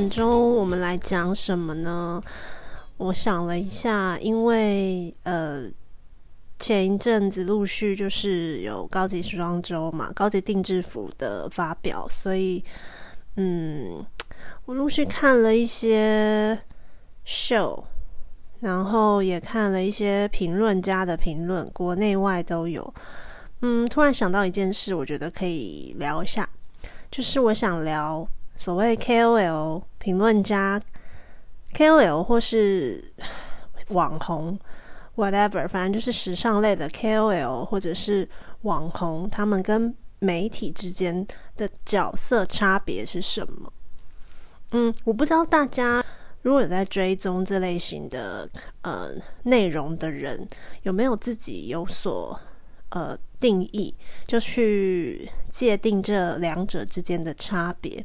本周我们来讲什么呢？我想了一下，因为呃，前一阵子陆续就是有高级时装周嘛，高级定制服的发表，所以嗯，我陆续看了一些 show，然后也看了一些评论家的评论，国内外都有。嗯，突然想到一件事，我觉得可以聊一下，就是我想聊。所谓 KOL 评论家，KOL 或是网红，whatever，反正就是时尚类的 KOL 或者是网红，他们跟媒体之间的角色差别是什么？嗯，我不知道大家如果有在追踪这类型的呃内容的人，有没有自己有所呃定义，就去界定这两者之间的差别。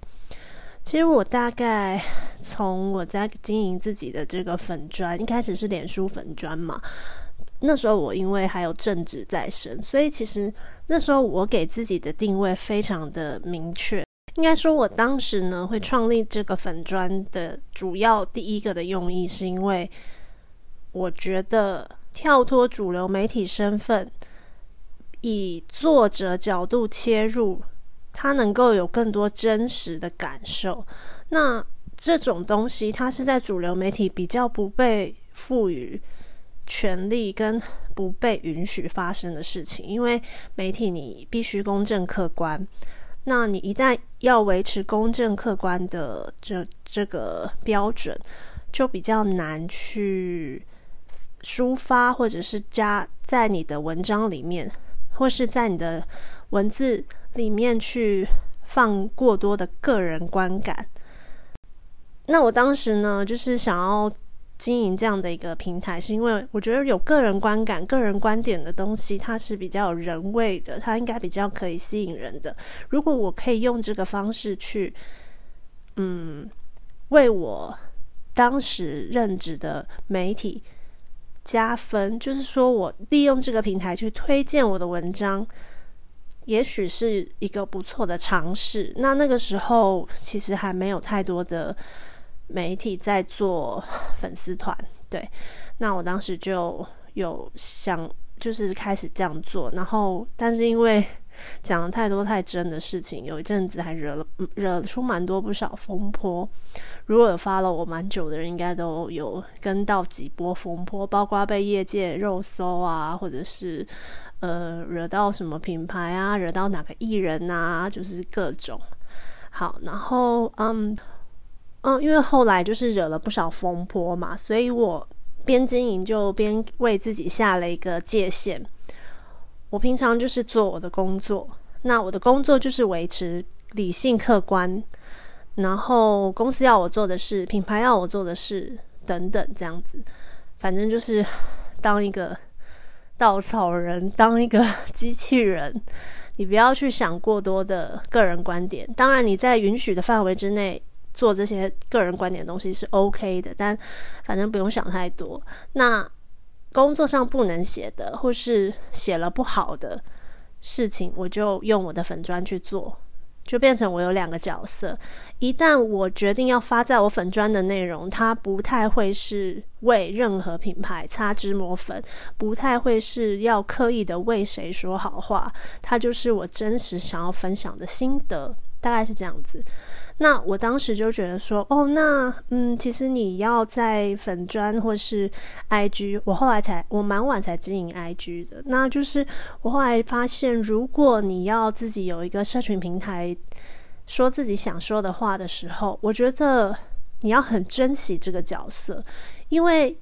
其实我大概从我在经营自己的这个粉砖，一开始是脸书粉砖嘛。那时候我因为还有正职在身，所以其实那时候我给自己的定位非常的明确。应该说，我当时呢会创立这个粉砖的主要第一个的用意，是因为我觉得跳脱主流媒体身份，以作者角度切入。他能够有更多真实的感受，那这种东西，它是在主流媒体比较不被赋予权利跟不被允许发生的事情，因为媒体你必须公正客观，那你一旦要维持公正客观的这这个标准，就比较难去抒发，或者是加在你的文章里面，或是在你的文字。里面去放过多的个人观感，那我当时呢，就是想要经营这样的一个平台，是因为我觉得有个人观感、个人观点的东西，它是比较有人味的，它应该比较可以吸引人的。如果我可以用这个方式去，嗯，为我当时任职的媒体加分，就是说我利用这个平台去推荐我的文章。也许是一个不错的尝试。那那个时候其实还没有太多的媒体在做粉丝团，对。那我当时就有想，就是开始这样做。然后，但是因为讲了太多太真的事情，有一阵子还惹了惹出蛮多不少风波。如果有发了我蛮久的人，应该都有跟到几波风波，包括被业界肉搜啊，或者是。呃，惹到什么品牌啊？惹到哪个艺人啊？就是各种好，然后嗯嗯，因为后来就是惹了不少风波嘛，所以我边经营就边为自己下了一个界限。我平常就是做我的工作，那我的工作就是维持理性客观，然后公司要我做的事，品牌要我做的事等等，这样子，反正就是当一个。稻草人当一个 机器人，你不要去想过多的个人观点。当然，你在允许的范围之内做这些个人观点的东西是 OK 的，但反正不用想太多。那工作上不能写的，或是写了不好的事情，我就用我的粉砖去做。就变成我有两个角色。一旦我决定要发在我粉砖的内容，它不太会是为任何品牌擦脂抹粉，不太会是要刻意的为谁说好话，它就是我真实想要分享的心得，大概是这样子。那我当时就觉得说，哦，那嗯，其实你要在粉砖或是 IG，我后来才我蛮晚才经营 IG 的。那就是我后来发现，如果你要自己有一个社群平台，说自己想说的话的时候，我觉得你要很珍惜这个角色，因为。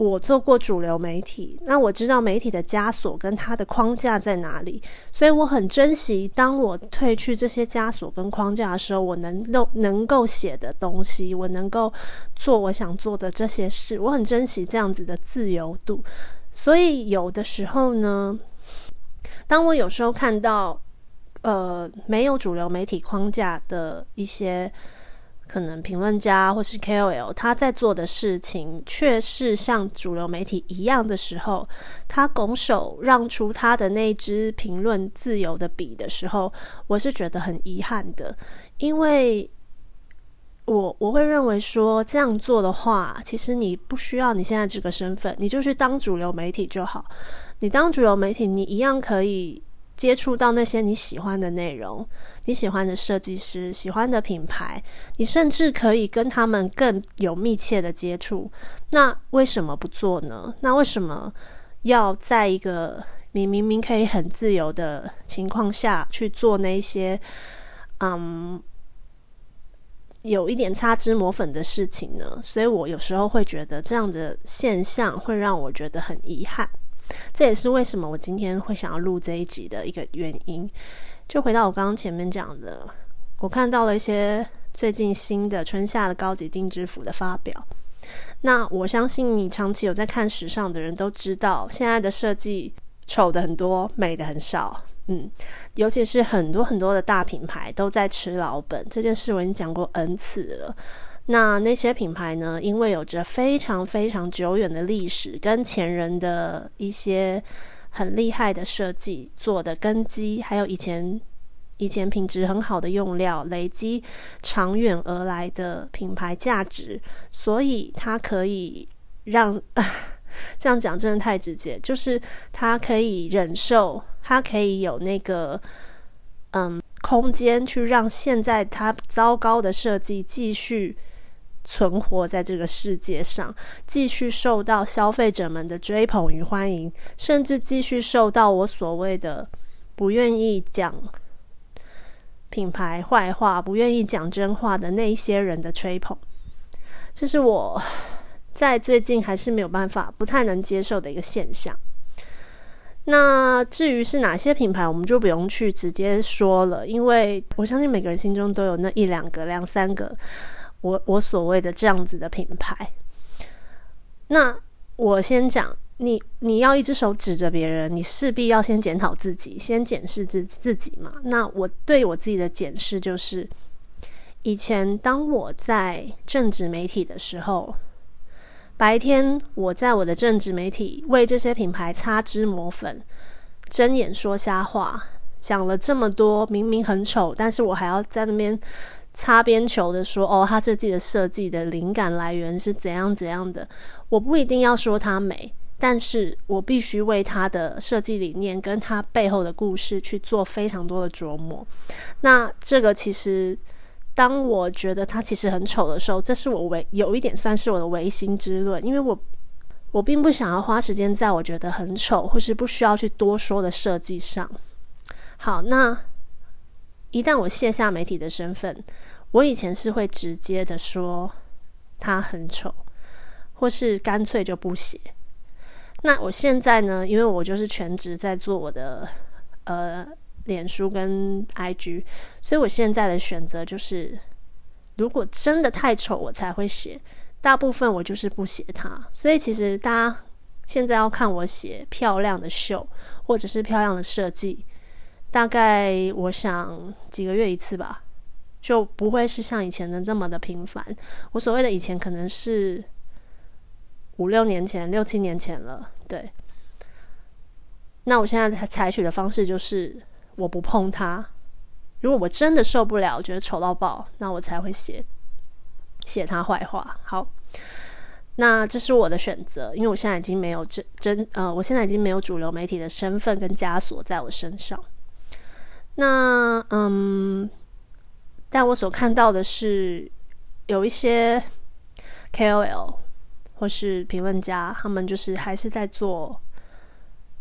我做过主流媒体，那我知道媒体的枷锁跟它的框架在哪里，所以我很珍惜当我褪去这些枷锁跟框架的时候，我能够能够写的东西，我能够做我想做的这些事，我很珍惜这样子的自由度。所以有的时候呢，当我有时候看到呃没有主流媒体框架的一些。可能评论家或是 KOL，他在做的事情却是像主流媒体一样的时候，他拱手让出他的那支评论自由的笔的时候，我是觉得很遗憾的，因为我我会认为说这样做的话，其实你不需要你现在这个身份，你就去当主流媒体就好。你当主流媒体，你一样可以接触到那些你喜欢的内容，你喜欢的设计师、喜欢的品牌，你甚至可以跟他们更有密切的接触。那为什么不做呢？那为什么要在一个你明明可以很自由的情况下去做那些嗯有一点擦脂抹粉的事情呢？所以我有时候会觉得这样的现象会让我觉得很遗憾。这也是为什么我今天会想要录这一集的一个原因。就回到我刚刚前面讲的，我看到了一些最近新的春夏的高级定制服的发表。那我相信你长期有在看时尚的人都知道，现在的设计丑的很多，美的很少。嗯，尤其是很多很多的大品牌都在吃老本，这件事我已经讲过 N 次了。那那些品牌呢？因为有着非常非常久远的历史，跟前人的一些很厉害的设计做的根基，还有以前以前品质很好的用料，累积长远而来的品牌价值，所以它可以让 这样讲真的太直接，就是它可以忍受，它可以有那个嗯空间去让现在它糟糕的设计继续。存活在这个世界上，继续受到消费者们的追捧与欢迎，甚至继续受到我所谓的不愿意讲品牌坏话、不愿意讲真话的那一些人的吹捧。这是我在最近还是没有办法、不太能接受的一个现象。那至于是哪些品牌，我们就不用去直接说了，因为我相信每个人心中都有那一两个、两三个。我我所谓的这样子的品牌，那我先讲，你你要一只手指着别人，你势必要先检讨自己，先检视自自己嘛。那我对我自己的检视就是，以前当我在政治媒体的时候，白天我在我的政治媒体为这些品牌擦脂抹粉、睁眼说瞎话，讲了这么多，明明很丑，但是我还要在那边。擦边球的说：“哦，他这季的设计的灵感来源是怎样怎样的？我不一定要说它美，但是我必须为它的设计理念跟它背后的故事去做非常多的琢磨。那这个其实，当我觉得它其实很丑的时候，这是我唯有一点算是我的唯心之论，因为我我并不想要花时间在我觉得很丑或是不需要去多说的设计上。好，那。”一旦我卸下媒体的身份，我以前是会直接的说他很丑，或是干脆就不写。那我现在呢？因为我就是全职在做我的呃脸书跟 IG，所以我现在的选择就是，如果真的太丑，我才会写。大部分我就是不写它。所以其实大家现在要看我写漂亮的秀，或者是漂亮的设计。大概我想几个月一次吧，就不会是像以前的这么的频繁。我所谓的以前可能是五六年前、六七年前了。对，那我现在采采取的方式就是我不碰它。如果我真的受不了，觉得丑到爆，那我才会写写他坏话。好，那这是我的选择，因为我现在已经没有真真呃，我现在已经没有主流媒体的身份跟枷锁在我身上。那嗯，但我所看到的是，有一些 KOL 或是评论家，他们就是还是在做，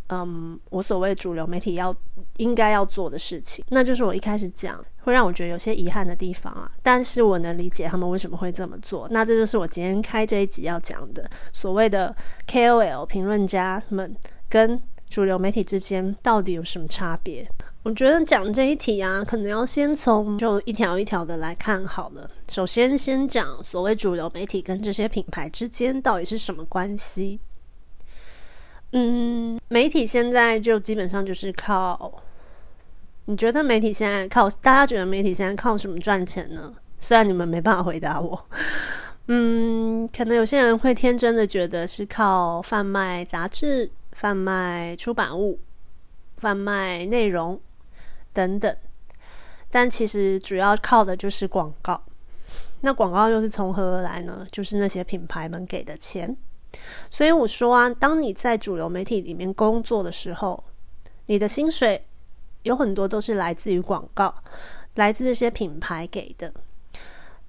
嗯，我所谓主流媒体要应该要做的事情，那就是我一开始讲会让我觉得有些遗憾的地方啊。但是我能理解他们为什么会这么做。那这就是我今天开这一集要讲的，所谓的 KOL 评论家们跟主流媒体之间到底有什么差别。我觉得讲这一题啊，可能要先从就一条一条的来看好了。首先，先讲所谓主流媒体跟这些品牌之间到底是什么关系。嗯，媒体现在就基本上就是靠，你觉得媒体现在靠？大家觉得媒体现在靠什么赚钱呢？虽然你们没办法回答我，嗯，可能有些人会天真的觉得是靠贩卖杂志、贩卖出版物、贩卖内容。等等，但其实主要靠的就是广告。那广告又是从何而来呢？就是那些品牌们给的钱。所以我说啊，当你在主流媒体里面工作的时候，你的薪水有很多都是来自于广告，来自这些品牌给的。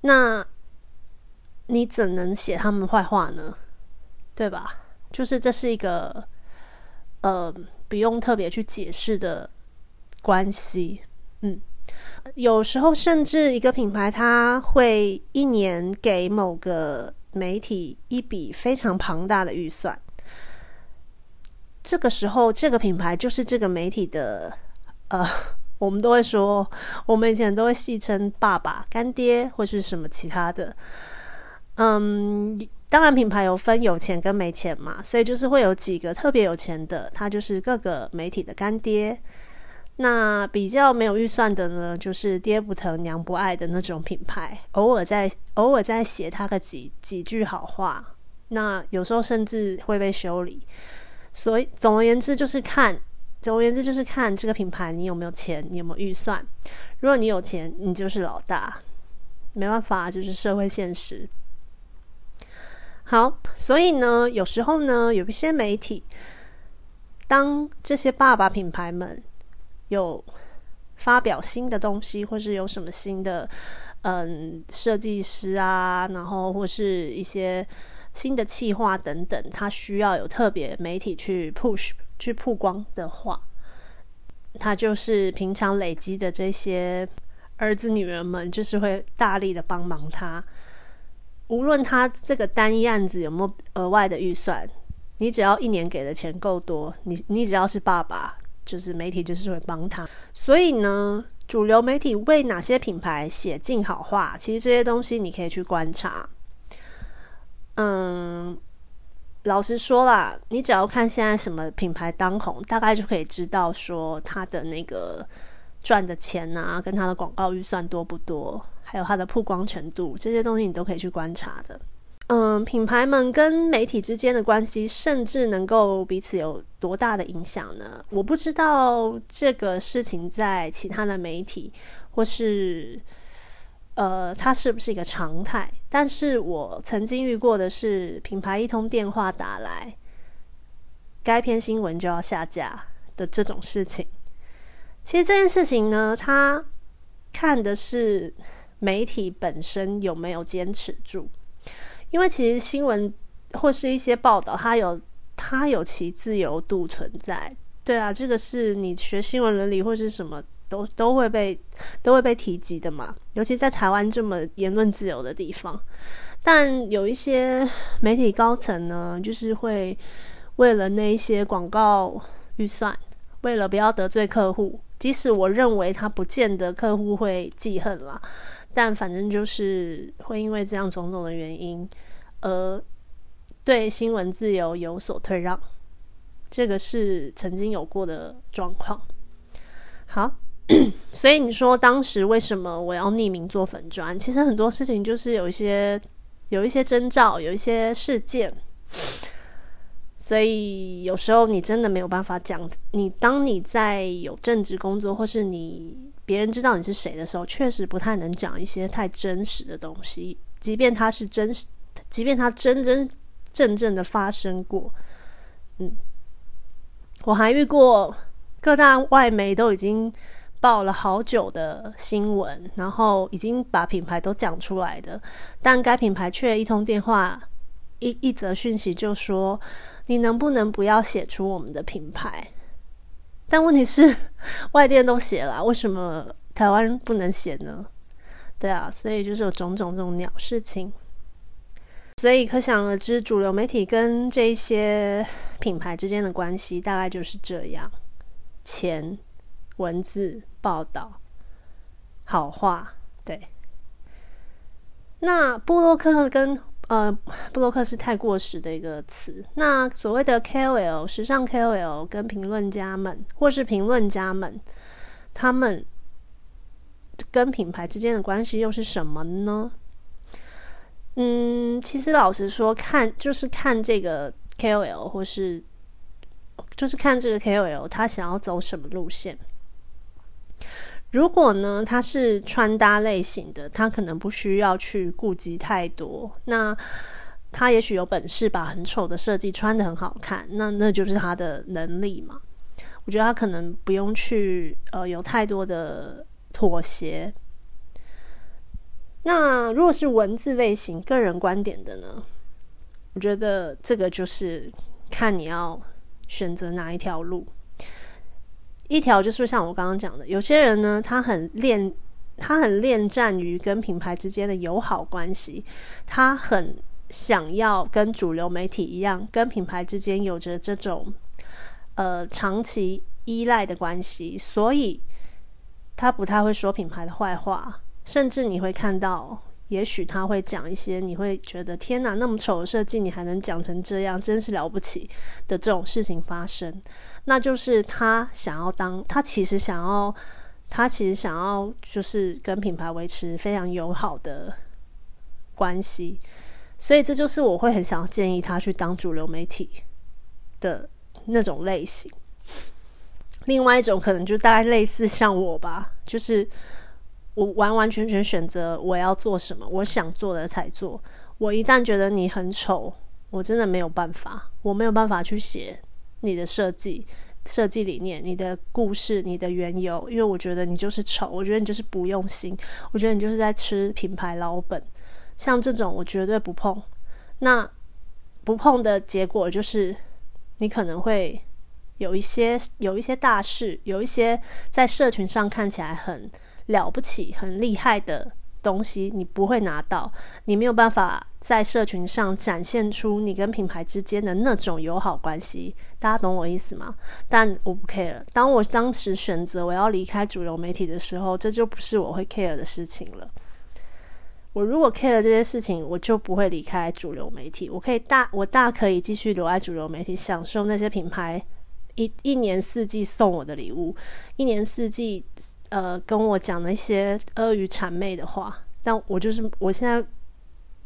那你怎能写他们坏话呢？对吧？就是这是一个呃，不用特别去解释的关系。嗯，有时候甚至一个品牌，他会一年给某个。媒体一笔非常庞大的预算，这个时候，这个品牌就是这个媒体的，呃，我们都会说，我们以前都会戏称爸爸、干爹或是什么其他的。嗯，当然，品牌有分有钱跟没钱嘛，所以就是会有几个特别有钱的，他就是各个媒体的干爹。那比较没有预算的呢，就是爹不疼娘不爱的那种品牌，偶尔在偶尔在写他个几几句好话，那有时候甚至会被修理。所以总而言之就是看，总而言之就是看这个品牌你有没有钱，你有没有预算。如果你有钱，你就是老大，没办法，就是社会现实。好，所以呢，有时候呢，有一些媒体，当这些爸爸品牌们。有发表新的东西，或是有什么新的嗯设计师啊，然后或是一些新的企划等等，他需要有特别媒体去 push 去曝光的话，他就是平常累积的这些儿子女儿们，就是会大力的帮忙他。无论他这个单一案子有没有额外的预算，你只要一年给的钱够多，你你只要是爸爸。就是媒体就是会帮他，所以呢，主流媒体为哪些品牌写尽好话，其实这些东西你可以去观察。嗯，老实说啦，你只要看现在什么品牌当红，大概就可以知道说他的那个赚的钱啊，跟他的广告预算多不多，还有他的曝光程度，这些东西你都可以去观察的。嗯，品牌们跟媒体之间的关系，甚至能够彼此有多大的影响呢？我不知道这个事情在其他的媒体，或是呃，它是不是一个常态？但是我曾经遇过的是，品牌一通电话打来，该篇新闻就要下架的这种事情。其实这件事情呢，它看的是媒体本身有没有坚持住。因为其实新闻或是一些报道，它有它有其自由度存在。对啊，这个是你学新闻伦理或是什么都都会被都会被提及的嘛。尤其在台湾这么言论自由的地方，但有一些媒体高层呢，就是会为了那一些广告预算，为了不要得罪客户，即使我认为他不见得客户会记恨啦。但反正就是会因为这样种种的原因，而对新闻自由有所退让，这个是曾经有过的状况。好，所以你说当时为什么我要匿名做粉砖？其实很多事情就是有一些有一些征兆，有一些事件，所以有时候你真的没有办法讲。你当你在有正职工作，或是你。别人知道你是谁的时候，确实不太能讲一些太真实的东西。即便它是真实，即便它真真正正的发生过，嗯，我还遇过各大外媒都已经报了好久的新闻，然后已经把品牌都讲出来的，但该品牌却一通电话、一一则讯息就说：“你能不能不要写出我们的品牌？”但问题是，外电都写了，为什么台湾不能写呢？对啊，所以就是有种种这种鸟事情。所以可想而知，主流媒体跟这些品牌之间的关系大概就是这样：钱、文字、报道、好话。对。那布洛克跟。呃，布洛克是太过时的一个词。那所谓的 KOL、时尚 KOL 跟评论家们，或是评论家们，他们跟品牌之间的关系又是什么呢？嗯，其实老实说，看就是看这个 KOL，或是就是看这个 KOL 他想要走什么路线。如果呢，它是穿搭类型的，它可能不需要去顾及太多。那他也许有本事把很丑的设计穿的很好看，那那就是他的能力嘛。我觉得他可能不用去呃有太多的妥协。那如果是文字类型、个人观点的呢？我觉得这个就是看你要选择哪一条路。一条就是像我刚刚讲的，有些人呢，他很恋，他很恋战于跟品牌之间的友好关系，他很想要跟主流媒体一样，跟品牌之间有着这种呃长期依赖的关系，所以他不太会说品牌的坏话，甚至你会看到。也许他会讲一些你会觉得天哪，那么丑的设计你还能讲成这样，真是了不起的这种事情发生。那就是他想要当，他其实想要，他其实想要就是跟品牌维持非常友好的关系。所以这就是我会很想建议他去当主流媒体的那种类型。另外一种可能就大概类似像我吧，就是。我完完全全选择我要做什么，我想做的才做。我一旦觉得你很丑，我真的没有办法，我没有办法去写你的设计、设计理念、你的故事、你的缘由，因为我觉得你就是丑，我觉得你就是不用心，我觉得你就是在吃品牌老本。像这种我绝对不碰。那不碰的结果就是，你可能会有一些有一些大事，有一些在社群上看起来很。了不起、很厉害的东西，你不会拿到，你没有办法在社群上展现出你跟品牌之间的那种友好关系。大家懂我意思吗？但我不 care。当我当时选择我要离开主流媒体的时候，这就不是我会 care 的事情了。我如果 care 这些事情，我就不会离开主流媒体。我可以大，我大可以继续留在主流媒体，享受那些品牌一一年四季送我的礼物，一年四季。呃，跟我讲了一些阿谀谄媚的话，但我就是我现在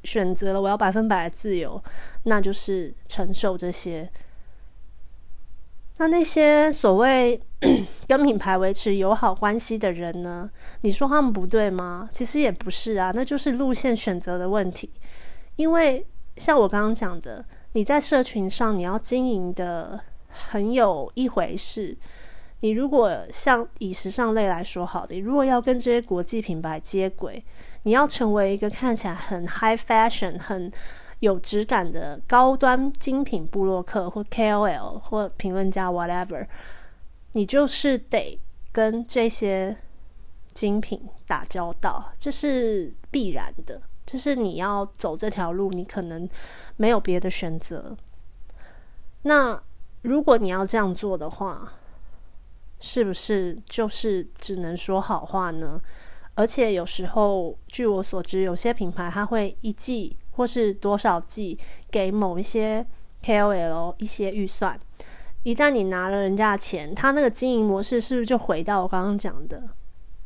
选择了我要百分百的自由，那就是承受这些。那那些所谓 跟品牌维持友好关系的人呢？你说他们不对吗？其实也不是啊，那就是路线选择的问题。因为像我刚刚讲的，你在社群上你要经营的很有一回事。你如果像以时尚类来说，好的，如果要跟这些国际品牌接轨，你要成为一个看起来很 high fashion、很有质感的高端精品布洛克或 KOL 或评论家 whatever，你就是得跟这些精品打交道，这是必然的，就是你要走这条路，你可能没有别的选择。那如果你要这样做的话，是不是就是只能说好话呢？而且有时候，据我所知，有些品牌它会一季或是多少季给某一些 KOL 一些预算。一旦你拿了人家的钱，他那个经营模式是不是就回到我刚刚讲的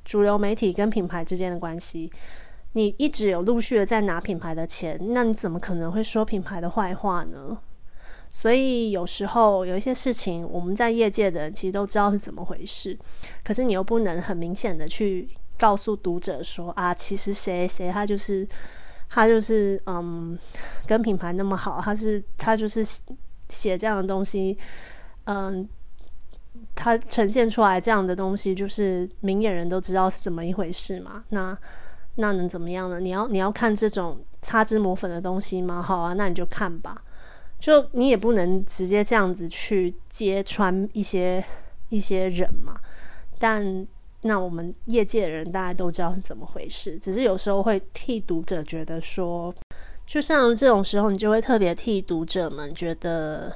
主流媒体跟品牌之间的关系？你一直有陆续的在拿品牌的钱，那你怎么可能会说品牌的坏话呢？所以有时候有一些事情，我们在业界的人其实都知道是怎么回事，可是你又不能很明显的去告诉读者说啊，其实谁谁他就是他就是嗯，跟品牌那么好，他是他就是写这样的东西，嗯，他呈现出来这样的东西，就是明眼人都知道是怎么一回事嘛。那那能怎么样呢？你要你要看这种擦脂抹粉的东西吗？好啊，那你就看吧。就你也不能直接这样子去揭穿一些一些人嘛，但那我们业界的人大家都知道是怎么回事，只是有时候会替读者觉得说，就像这种时候，你就会特别替读者们觉得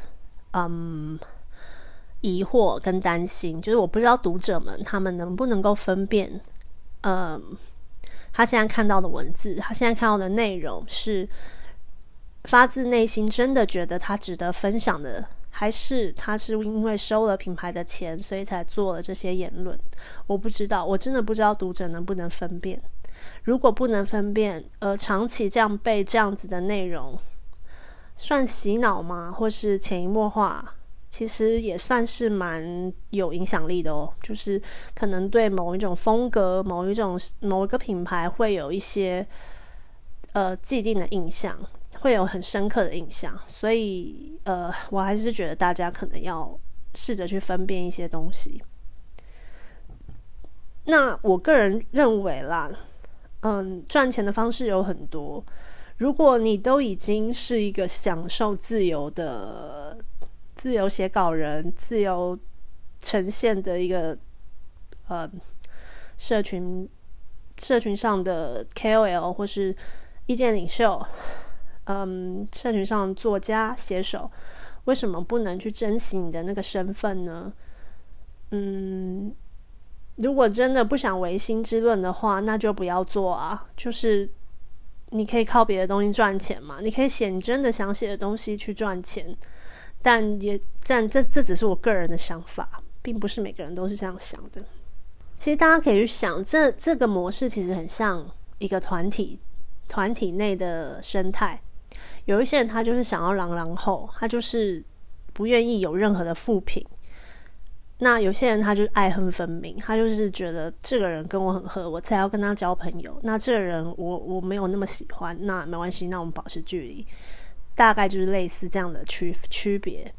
嗯疑惑跟担心，就是我不知道读者们他们能不能够分辨，嗯，他现在看到的文字，他现在看到的内容是。发自内心真的觉得他值得分享的，还是他是因为收了品牌的钱，所以才做了这些言论？我不知道，我真的不知道读者能不能分辨。如果不能分辨，呃，长期这样被这样子的内容算洗脑吗？或是潜移默化其实也算是蛮有影响力的哦。就是可能对某一种风格、某一种某一个品牌会有一些呃既定的印象，会有很深刻的印象。所以呃，我还是觉得大家可能要试着去分辨一些东西。那我个人认为啦，嗯，赚钱的方式有很多。如果你都已经是一个享受自由的自由写稿人、自由呈现的一个呃社群社群上的 KOL 或是意见领袖，嗯，社群上作家写手，为什么不能去珍惜你的那个身份呢？嗯。如果真的不想唯心之论的话，那就不要做啊。就是你可以靠别的东西赚钱嘛，你可以写你真的想写的东西去赚钱。但也但这这只是我个人的想法，并不是每个人都是这样想的。其实大家可以去想，这这个模式其实很像一个团体团体内的生态。有一些人他就是想要狼狼后，他就是不愿意有任何的负评。那有些人他就爱恨分明，他就是觉得这个人跟我很合，我才要跟他交朋友。那这个人我我没有那么喜欢，那没关系，那我们保持距离，大概就是类似这样的区区别。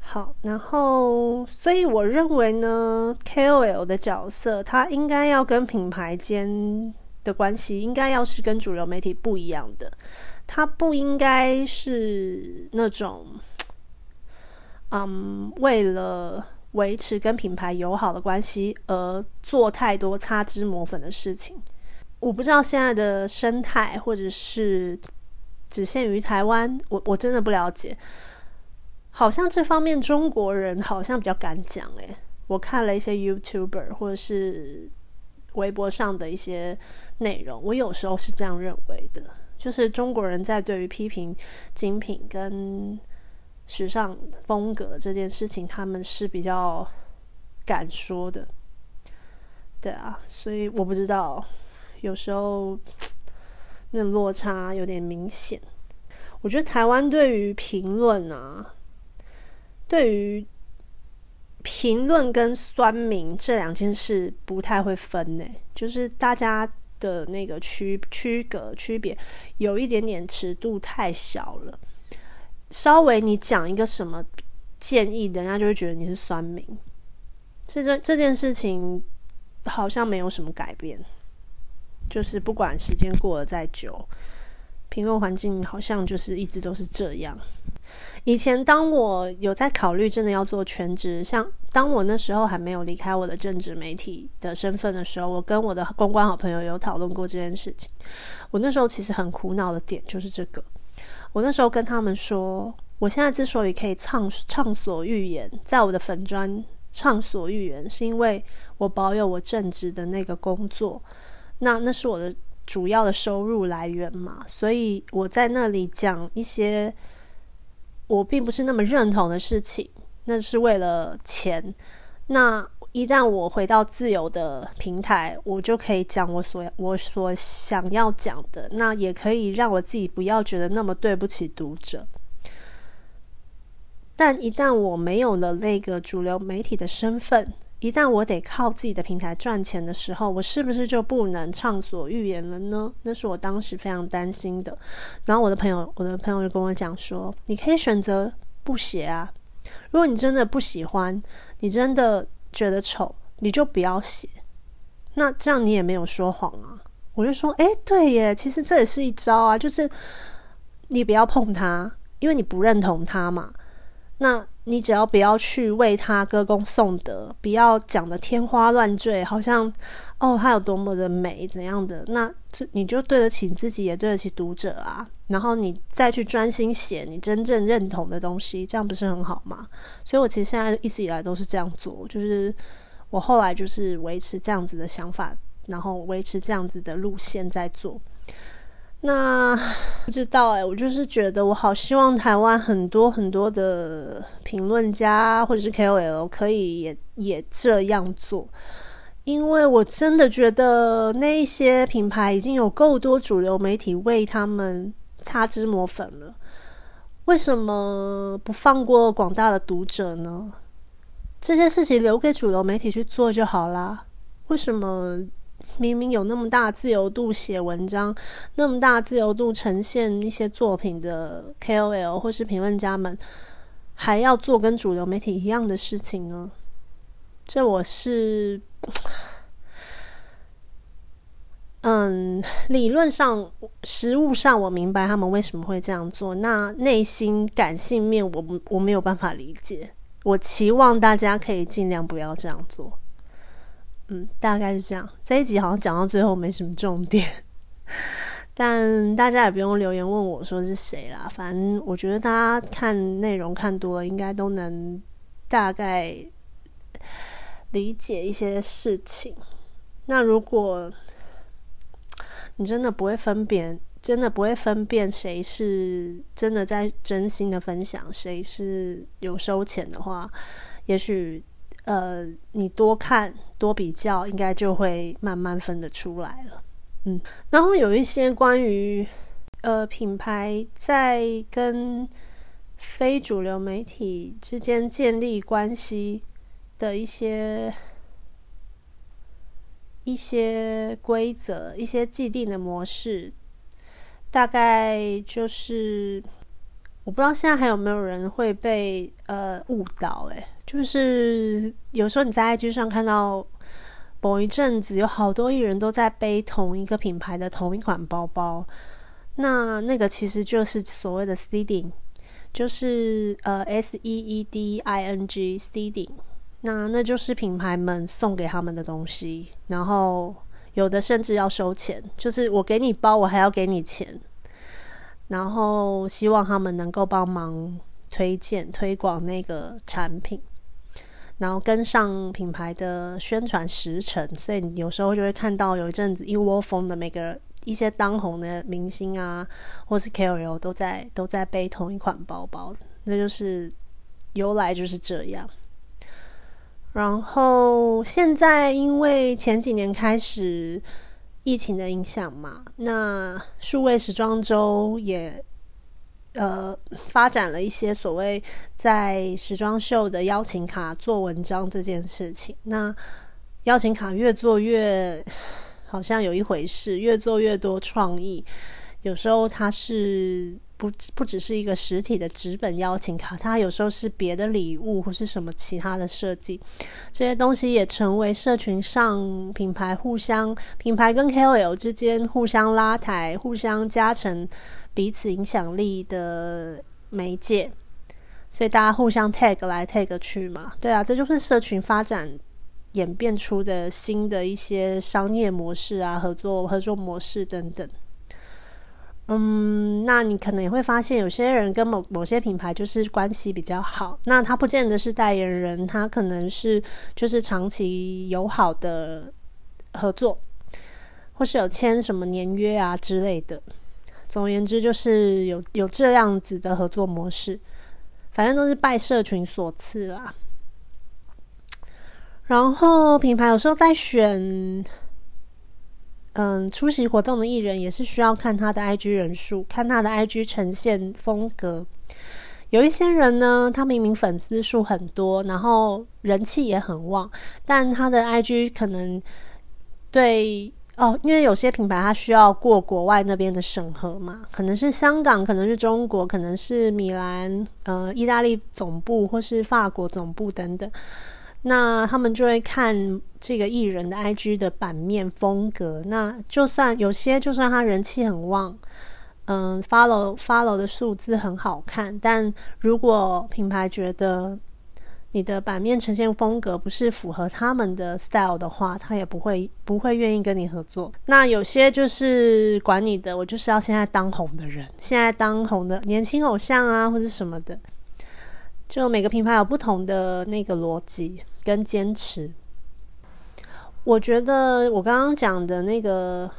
好，然后所以我认为呢，KOL 的角色，他应该要跟品牌间的关系，应该要是跟主流媒体不一样的，他不应该是那种。嗯，为了维持跟品牌友好的关系而做太多擦脂抹粉的事情，我不知道现在的生态，或者是只限于台湾，我我真的不了解。好像这方面中国人好像比较敢讲诶，我看了一些 YouTuber 或者是微博上的一些内容，我有时候是这样认为的，就是中国人在对于批评精品跟。时尚风格这件事情，他们是比较敢说的，对啊，所以我不知道，有时候那落差有点明显。我觉得台湾对于评论啊，对于评论跟酸民这两件事不太会分呢，就是大家的那个区区隔区别有一点点尺度太小了。稍微你讲一个什么建议，人家就会觉得你是酸民。这这这件事情好像没有什么改变，就是不管时间过得再久，评论环境好像就是一直都是这样。以前当我有在考虑真的要做全职，像当我那时候还没有离开我的政治媒体的身份的时候，我跟我的公关好朋友有讨论过这件事情。我那时候其实很苦恼的点就是这个。我那时候跟他们说，我现在之所以可以畅畅所欲言，在我的粉砖畅所欲言，是因为我保有我正职的那个工作，那那是我的主要的收入来源嘛，所以我在那里讲一些我并不是那么认同的事情，那是为了钱，那。一旦我回到自由的平台，我就可以讲我所我所想要讲的，那也可以让我自己不要觉得那么对不起读者。但一旦我没有了那个主流媒体的身份，一旦我得靠自己的平台赚钱的时候，我是不是就不能畅所欲言了呢？那是我当时非常担心的。然后我的朋友，我的朋友就跟我讲说：“你可以选择不写啊，如果你真的不喜欢，你真的。”觉得丑，你就不要写。那这样你也没有说谎啊。我就说，哎，对耶，其实这也是一招啊，就是你不要碰它，因为你不认同它嘛。那你只要不要去为他歌功颂德，不要讲的天花乱坠，好像哦他有多么的美怎样的，那这你就对得起自己，也对得起读者啊。然后你再去专心写你真正认同的东西，这样不是很好吗？所以我其实现在一直以来都是这样做，就是我后来就是维持这样子的想法，然后维持这样子的路线在做。那不知道哎，我就是觉得我好希望台湾很多很多的评论家或者是 KOL 可以也也这样做，因为我真的觉得那一些品牌已经有够多主流媒体为他们擦脂抹粉了。为什么不放过广大的读者呢？这些事情留给主流媒体去做就好啦。为什么明明有那么大自由度写文章，那么大自由度呈现一些作品的 KOL 或是评论家们，还要做跟主流媒体一样的事情呢？这我是。嗯，理论上、实物上，我明白他们为什么会这样做。那内心感性面，我我没有办法理解。我期望大家可以尽量不要这样做。嗯，大概是这样。这一集好像讲到最后没什么重点，但大家也不用留言问我说是谁啦。反正我觉得大家看内容看多了，应该都能大概理解一些事情。那如果你真的不会分辨，真的不会分辨谁是真的在真心的分享，谁是有收钱的话，也许呃，你多看多比较，应该就会慢慢分得出来了。嗯，然后有一些关于呃品牌在跟非主流媒体之间建立关系的一些。一些规则，一些既定的模式，大概就是我不知道现在还有没有人会被呃误导。诶，就是有时候你在 IG 上看到某一阵子有好多艺人都在背同一个品牌的同一款包包，那那个其实就是所谓的 stealing，就是呃 S E E D I N G stealing。那那就是品牌们送给他们的东西，然后有的甚至要收钱，就是我给你包，我还要给你钱，然后希望他们能够帮忙推荐推广那个产品，然后跟上品牌的宣传时程，所以你有时候就会看到有一阵子一窝蜂的每个一些当红的明星啊，或是 KOL 都在都在背同一款包包，那就是由来就是这样。然后现在因为前几年开始疫情的影响嘛，那数位时装周也呃发展了一些所谓在时装秀的邀请卡做文章这件事情。那邀请卡越做越好像有一回事，越做越多创意，有时候它是。不不只是一个实体的纸本邀请卡，它有时候是别的礼物或是什么其他的设计，这些东西也成为社群上品牌互相品牌跟 KOL 之间互相拉抬、互相加成彼此影响力的媒介，所以大家互相 tag 来 tag 去嘛，对啊，这就是社群发展演变出的新的一些商业模式啊，合作合作模式等等。嗯，那你可能也会发现，有些人跟某某些品牌就是关系比较好，那他不见得是代言人，他可能是就是长期友好的合作，或是有签什么年约啊之类的。总而言之，就是有有这样子的合作模式，反正都是拜社群所赐啦。然后品牌有时候在选。嗯，出席活动的艺人也是需要看他的 IG 人数，看他的 IG 呈现风格。有一些人呢，他明明粉丝数很多，然后人气也很旺，但他的 IG 可能对哦，因为有些品牌它需要过国外那边的审核嘛，可能是香港，可能是中国，可能是米兰，呃，意大利总部或是法国总部等等。那他们就会看这个艺人的 IG 的版面风格。那就算有些，就算他人气很旺，嗯，follow follow 的数字很好看，但如果品牌觉得你的版面呈现风格不是符合他们的 style 的话，他也不会不会愿意跟你合作。那有些就是管你的，我就是要现在当红的人，现在当红的年轻偶像啊，或者什么的。就每个品牌有不同的那个逻辑。跟坚持，我觉得我刚刚讲的那个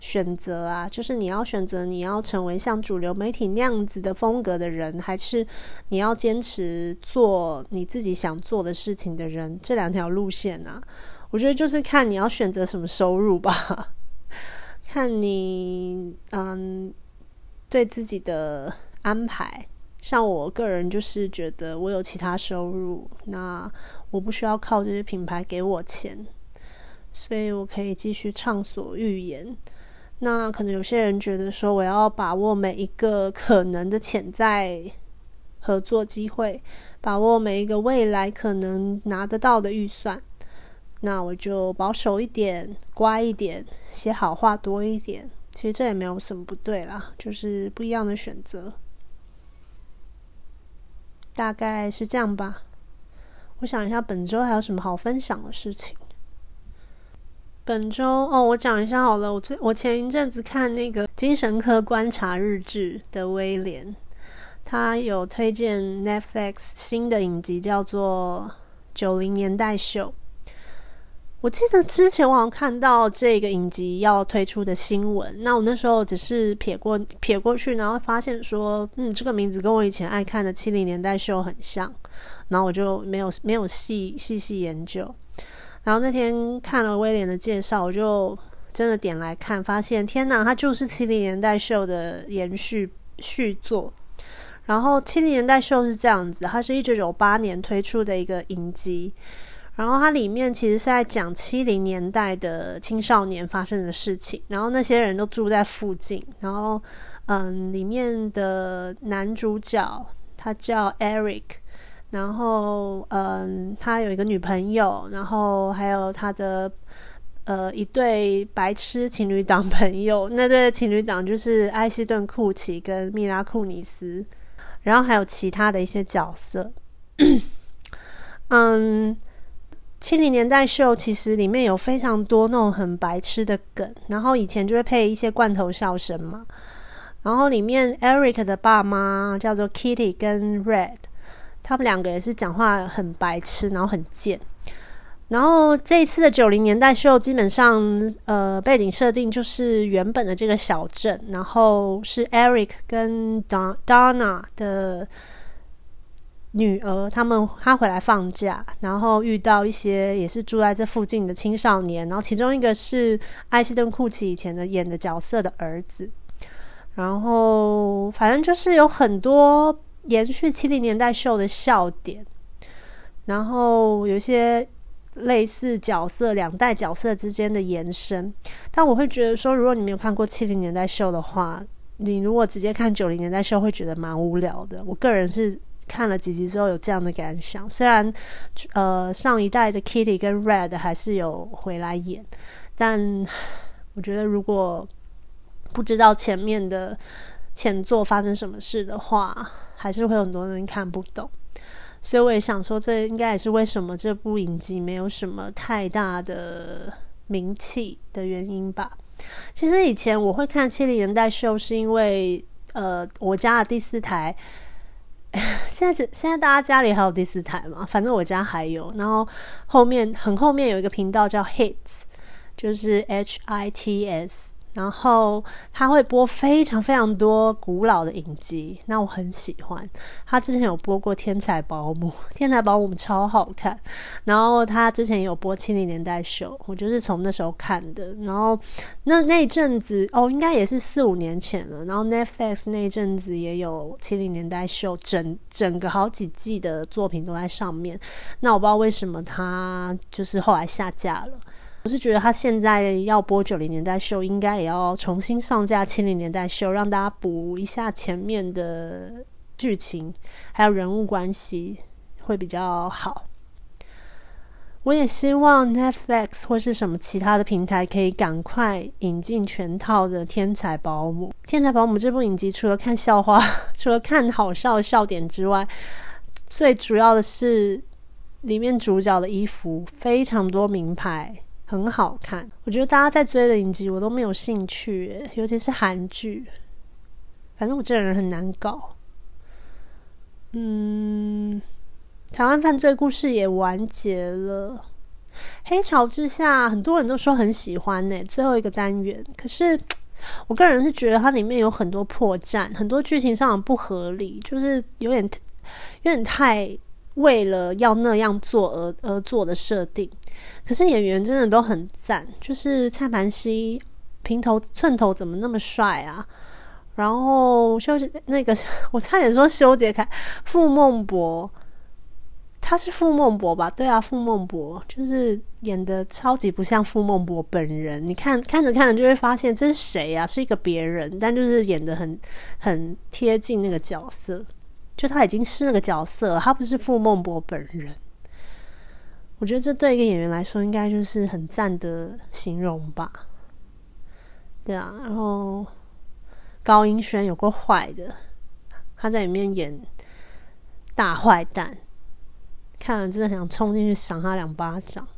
选择啊，就是你要选择你要成为像主流媒体那样子的风格的人，还是你要坚持做你自己想做的事情的人，这两条路线啊，我觉得就是看你要选择什么收入吧，看你嗯对自己的安排，像我个人就是觉得我有其他收入，那我不需要靠这些品牌给我钱，所以我可以继续畅所欲言。那可能有些人觉得说，我要把握每一个可能的潜在合作机会，把握每一个未来可能拿得到的预算，那我就保守一点，乖一点，写好话多一点。其实这也没有什么不对啦，就是不一样的选择。大概是这样吧。我想一下，本周还有什么好分享的事情？本周哦，我讲一下好了。我最我前一阵子看那个精神科观察日志的威廉，他有推荐 Netflix 新的影集，叫做《九零年代秀》。我记得之前我好像看到这个影集要推出的新闻，那我那时候只是撇过撇过去，然后发现说，嗯，这个名字跟我以前爱看的七零年代秀很像，然后我就没有没有细细细研究。然后那天看了威廉的介绍，我就真的点来看，发现天哪，它就是七零年代秀的延续续作。然后七零年代秀是这样子，它是一九九八年推出的一个影集。然后它里面其实是在讲七零年代的青少年发生的事情，然后那些人都住在附近，然后嗯，里面的男主角他叫 Eric，然后嗯，他有一个女朋友，然后还有他的呃一对白痴情侣档朋友，那对情侣档就是艾希顿库奇跟米拉库尼斯，然后还有其他的一些角色，嗯。七零年代秀其实里面有非常多那种很白痴的梗，然后以前就会配一些罐头笑声嘛。然后里面 Eric 的爸妈叫做 Kitty 跟 Red，他们两个也是讲话很白痴，然后很贱。然后这一次的九零年代秀基本上呃背景设定就是原本的这个小镇，然后是 Eric 跟 Donna 的。女儿他们他回来放假，然后遇到一些也是住在这附近的青少年，然后其中一个是艾希顿库奇以前的演的角色的儿子，然后反正就是有很多延续七零年代秀的笑点，然后有些类似角色两代角色之间的延伸，但我会觉得说，如果你没有看过七零年代秀的话，你如果直接看九零年代秀，会觉得蛮无聊的。我个人是。看了几集之后有这样的感想，虽然呃上一代的 Kitty 跟 Red 还是有回来演，但我觉得如果不知道前面的前作发生什么事的话，还是会有很多人看不懂。所以我也想说，这应该也是为什么这部影集没有什么太大的名气的原因吧。其实以前我会看七零年代秀，是因为呃我家的第四台。现在现在大家家里还有第四台吗？反正我家还有。然后后面很后面有一个频道叫 Hits，就是 H I T S。然后他会播非常非常多古老的影集，那我很喜欢。他之前有播过《天才保姆》，《天才保姆》超好看。然后他之前有播《七零年代秀》，我就是从那时候看的。然后那那一阵子哦，应该也是四五年前了。然后 Netflix 那一阵子也有《七零年代秀》，整整个好几季的作品都在上面。那我不知道为什么他就是后来下架了。我是觉得他现在要播九零年代秀，应该也要重新上架七零年代秀，让大家补一下前面的剧情，还有人物关系会比较好。我也希望 Netflix 或是什么其他的平台可以赶快引进全套的《天才保姆》。《天才保姆》这部影集除了看笑话，除了看好笑的笑点之外，最主要的是里面主角的衣服非常多名牌。很好看，我觉得大家在追的影集我都没有兴趣，尤其是韩剧。反正我这个人很难搞。嗯，台湾犯罪故事也完结了，黑潮之下很多人都说很喜欢呢。最后一个单元，可是我个人是觉得它里面有很多破绽，很多剧情上的不合理，就是有点有点太为了要那样做而而做的设定。可是演员真的都很赞，就是蔡凡熙平头寸头怎么那么帅啊？然后修杰那个 我差点说修杰楷，傅孟博，他是傅孟博吧？对啊，傅孟博就是演的超级不像傅孟博本人。你看看着看着就会发现这是谁呀？是一个别人，但就是演的很很贴近那个角色，就他已经是那个角色，他不是傅孟博本人。我觉得这对一个演员来说，应该就是很赞的形容吧。对啊，然后高英轩有个坏的，他在里面演大坏蛋，看了真的想冲进去赏他两巴掌。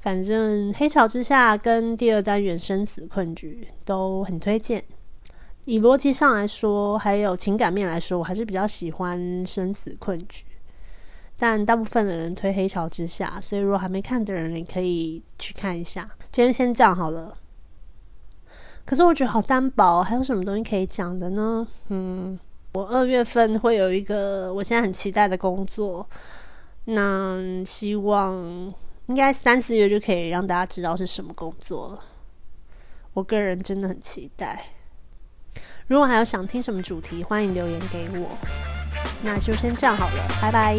反正《黑潮之下》跟第二单元《生死困局》都很推荐。以逻辑上来说，还有情感面来说，我还是比较喜欢《生死困局》。但大部分的人推《黑潮之下》，所以如果还没看的人，你可以去看一下。今天先这样好了。可是我觉得好单薄，还有什么东西可以讲的呢？嗯，我二月份会有一个我现在很期待的工作，那希望应该三四月就可以让大家知道是什么工作了。我个人真的很期待。如果还有想听什么主题，欢迎留言给我。那就先这样好了，拜拜。